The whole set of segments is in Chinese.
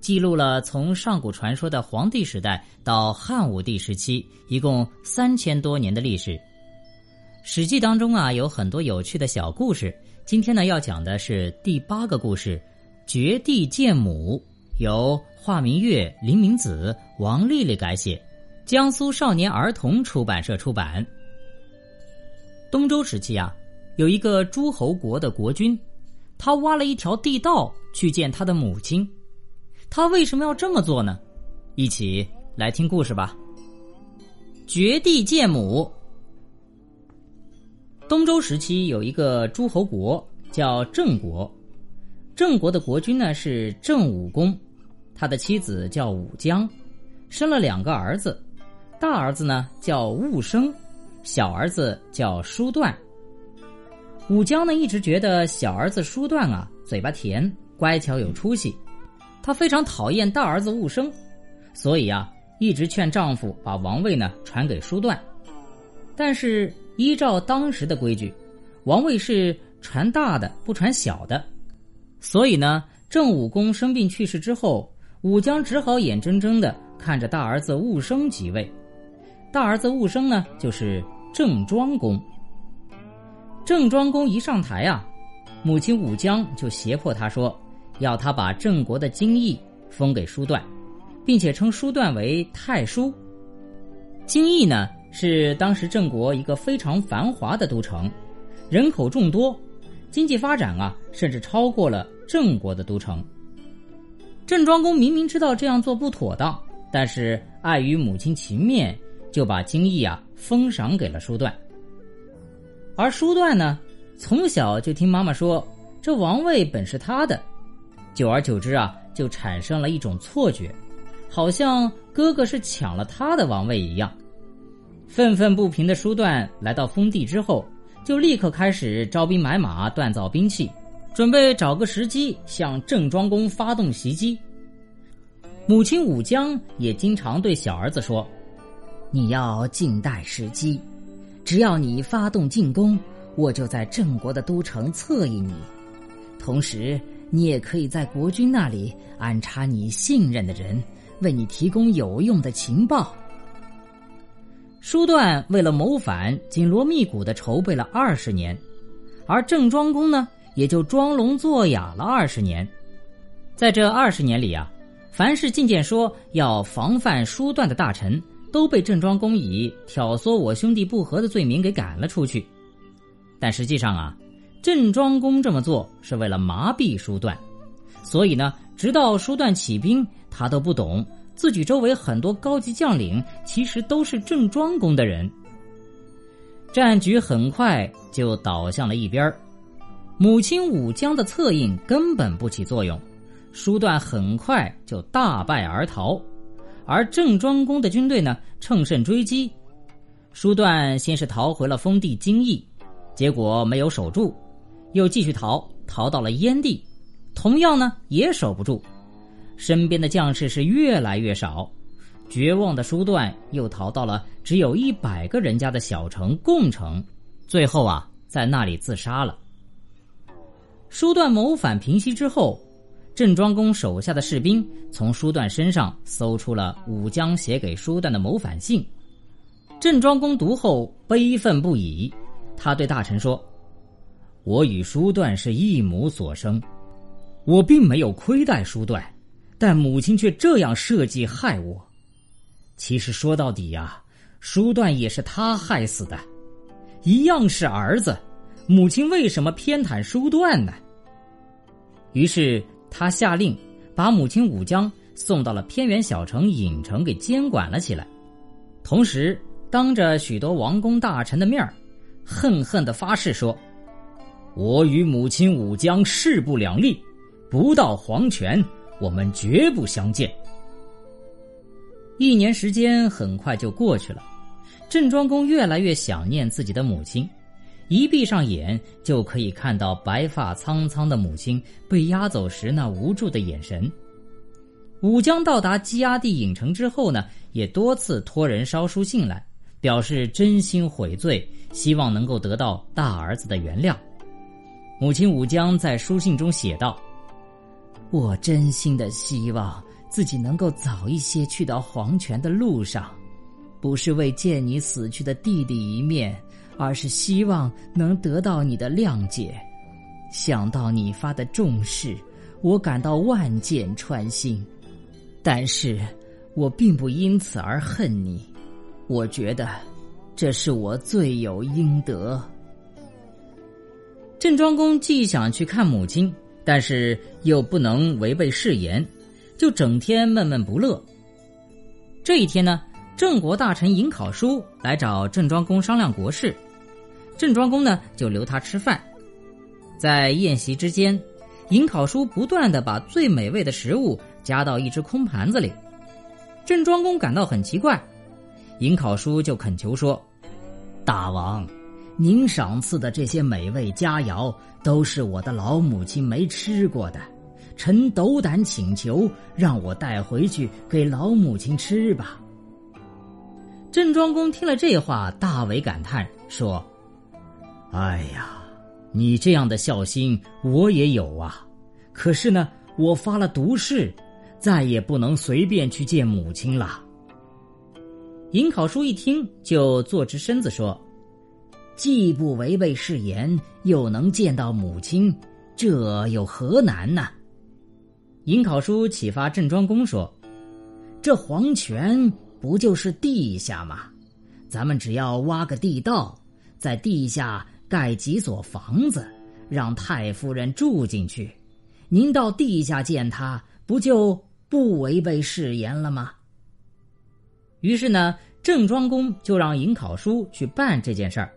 记录了从上古传说的黄帝时代到汉武帝时期，一共三千多年的历史。《史记》当中啊有很多有趣的小故事。今天呢要讲的是第八个故事——绝地见母，由华明月、林明子、王丽丽改写，江苏少年儿童出版社出版。东周时期啊，有一个诸侯国的国君，他挖了一条地道去见他的母亲。他为什么要这么做呢？一起来听故事吧。绝地见母。东周时期有一个诸侯国叫郑国，郑国的国君呢是郑武公，他的妻子叫武姜，生了两个儿子，大儿子呢叫武生，小儿子叫叔段。武姜呢一直觉得小儿子叔段啊嘴巴甜，乖巧有出息。她非常讨厌大儿子寤生，所以啊，一直劝丈夫把王位呢传给叔段。但是依照当时的规矩，王位是传大的不传小的，所以呢，郑武公生病去世之后，武姜只好眼睁睁的看着大儿子寤生即位。大儿子寤生呢，就是郑庄公。郑庄公一上台啊，母亲武姜就胁迫他说。要他把郑国的京邑封给叔段，并且称叔段为太叔。京邑呢是当时郑国一个非常繁华的都城，人口众多，经济发展啊甚至超过了郑国的都城。郑庄公明明知道这样做不妥当，但是碍于母亲情面，就把京邑啊封赏给了叔段。而叔段呢，从小就听妈妈说，这王位本是他的。久而久之啊，就产生了一种错觉，好像哥哥是抢了他的王位一样。愤愤不平的叔段来到封地之后，就立刻开始招兵买马、锻造兵器，准备找个时机向郑庄公发动袭击。母亲武姜也经常对小儿子说：“你要静待时机，只要你发动进攻，我就在郑国的都城策应你，同时。”你也可以在国君那里安插你信任的人，为你提供有用的情报。叔段为了谋反，紧锣密鼓的筹备了二十年，而郑庄公呢，也就装聋作哑了二十年。在这二十年里啊，凡是进谏说要防范叔段的大臣，都被郑庄公以挑唆我兄弟不和的罪名给赶了出去。但实际上啊。郑庄公这么做是为了麻痹叔段，所以呢，直到叔段起兵，他都不懂自己周围很多高级将领其实都是郑庄公的人。战局很快就倒向了一边母亲武姜的策应根本不起作用，叔段很快就大败而逃，而郑庄公的军队呢乘胜追击，叔段先是逃回了封地京邑，结果没有守住。又继续逃，逃到了燕地，同样呢也守不住，身边的将士是越来越少，绝望的叔段又逃到了只有一百个人家的小城共城，最后啊在那里自杀了。叔段谋反平息之后，郑庄公手下的士兵从叔段身上搜出了武姜写给叔段的谋反信，郑庄公读后悲愤不已，他对大臣说。我与叔段是一母所生，我并没有亏待叔段，但母亲却这样设计害我。其实说到底呀，叔段也是他害死的，一样是儿子，母亲为什么偏袒叔段呢？于是他下令把母亲武姜送到了偏远小城郢城给监管了起来，同时当着许多王公大臣的面儿恨恨的发誓说。我与母亲武姜势不两立，不到黄泉，我们绝不相见。一年时间很快就过去了，郑庄公越来越想念自己的母亲，一闭上眼就可以看到白发苍苍的母亲被押走时那无助的眼神。武姜到达羁押地影城之后呢，也多次托人捎书信来，表示真心悔罪，希望能够得到大儿子的原谅。母亲武江在书信中写道：“我真心的希望自己能够早一些去到黄泉的路上，不是为见你死去的弟弟一面，而是希望能得到你的谅解。想到你发的重视，我感到万箭穿心。”但是，我并不因此而恨你。我觉得，这是我罪有应得。郑庄公既想去看母亲，但是又不能违背誓言，就整天闷闷不乐。这一天呢，郑国大臣颍考叔来找郑庄公商量国事，郑庄公呢就留他吃饭。在宴席之间，颍考叔不断的把最美味的食物。夹到一只空盘子里，郑庄公感到很奇怪，颍考叔就恳求说：“大王，您赏赐的这些美味佳肴都是我的老母亲没吃过的，臣斗胆请求，让我带回去给老母亲吃吧。”郑庄公听了这话，大为感叹，说：“哎呀，你这样的孝心我也有啊，可是呢，我发了毒誓。”再也不能随便去见母亲了。颍考叔一听，就坐直身子说：“既不违背誓言，又能见到母亲，这有何难呢？”颍考叔启发郑庄公说：“这黄泉不就是地下吗？咱们只要挖个地道，在地下盖几所房子，让太夫人住进去。您到地下见她，不就？”不违背誓言了吗？于是呢，郑庄公就让颍考叔去办这件事儿。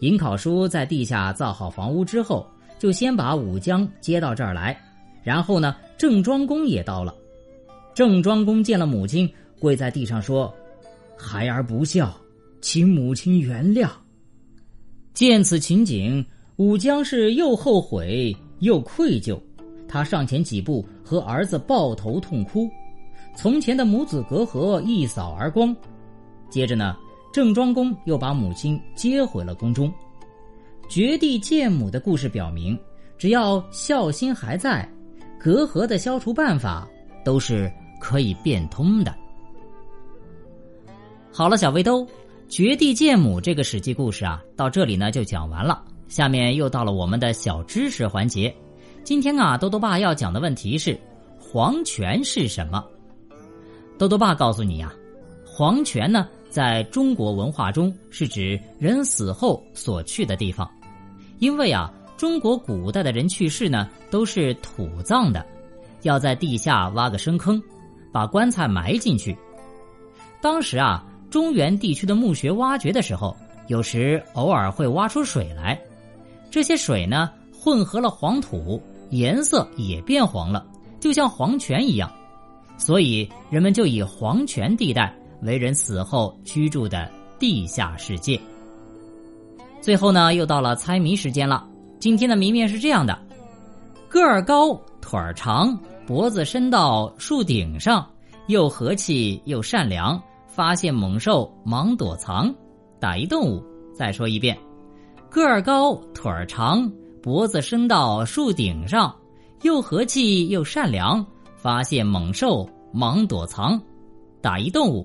颍考叔在地下造好房屋之后，就先把武姜接到这儿来，然后呢，郑庄公也到了。郑庄公见了母亲，跪在地上说：“孩儿不孝，请母亲原谅。”见此情景，武姜是又后悔又愧疚。他上前几步，和儿子抱头痛哭，从前的母子隔阂一扫而光。接着呢，郑庄公又把母亲接回了宫中。绝地见母的故事表明，只要孝心还在，隔阂的消除办法都是可以变通的。好了，小围兜，绝地见母这个史记故事啊，到这里呢就讲完了。下面又到了我们的小知识环节。今天啊，豆豆爸要讲的问题是：黄泉是什么？豆豆爸告诉你呀，黄泉呢，在中国文化中是指人死后所去的地方。因为啊，中国古代的人去世呢，都是土葬的，要在地下挖个深坑，把棺材埋进去。当时啊，中原地区的墓穴挖掘的时候，有时偶尔会挖出水来，这些水呢，混合了黄土。颜色也变黄了，就像黄泉一样，所以人们就以黄泉地带为人死后居住的地下世界。最后呢，又到了猜谜时间了。今天的谜面是这样的：个儿高，腿儿长，脖子伸到树顶上，又和气又善良，发现猛兽忙躲藏。打一动物。再说一遍：个儿高，腿儿长。脖子伸到树顶上，又和气又善良，发现猛兽忙躲藏。打一动物，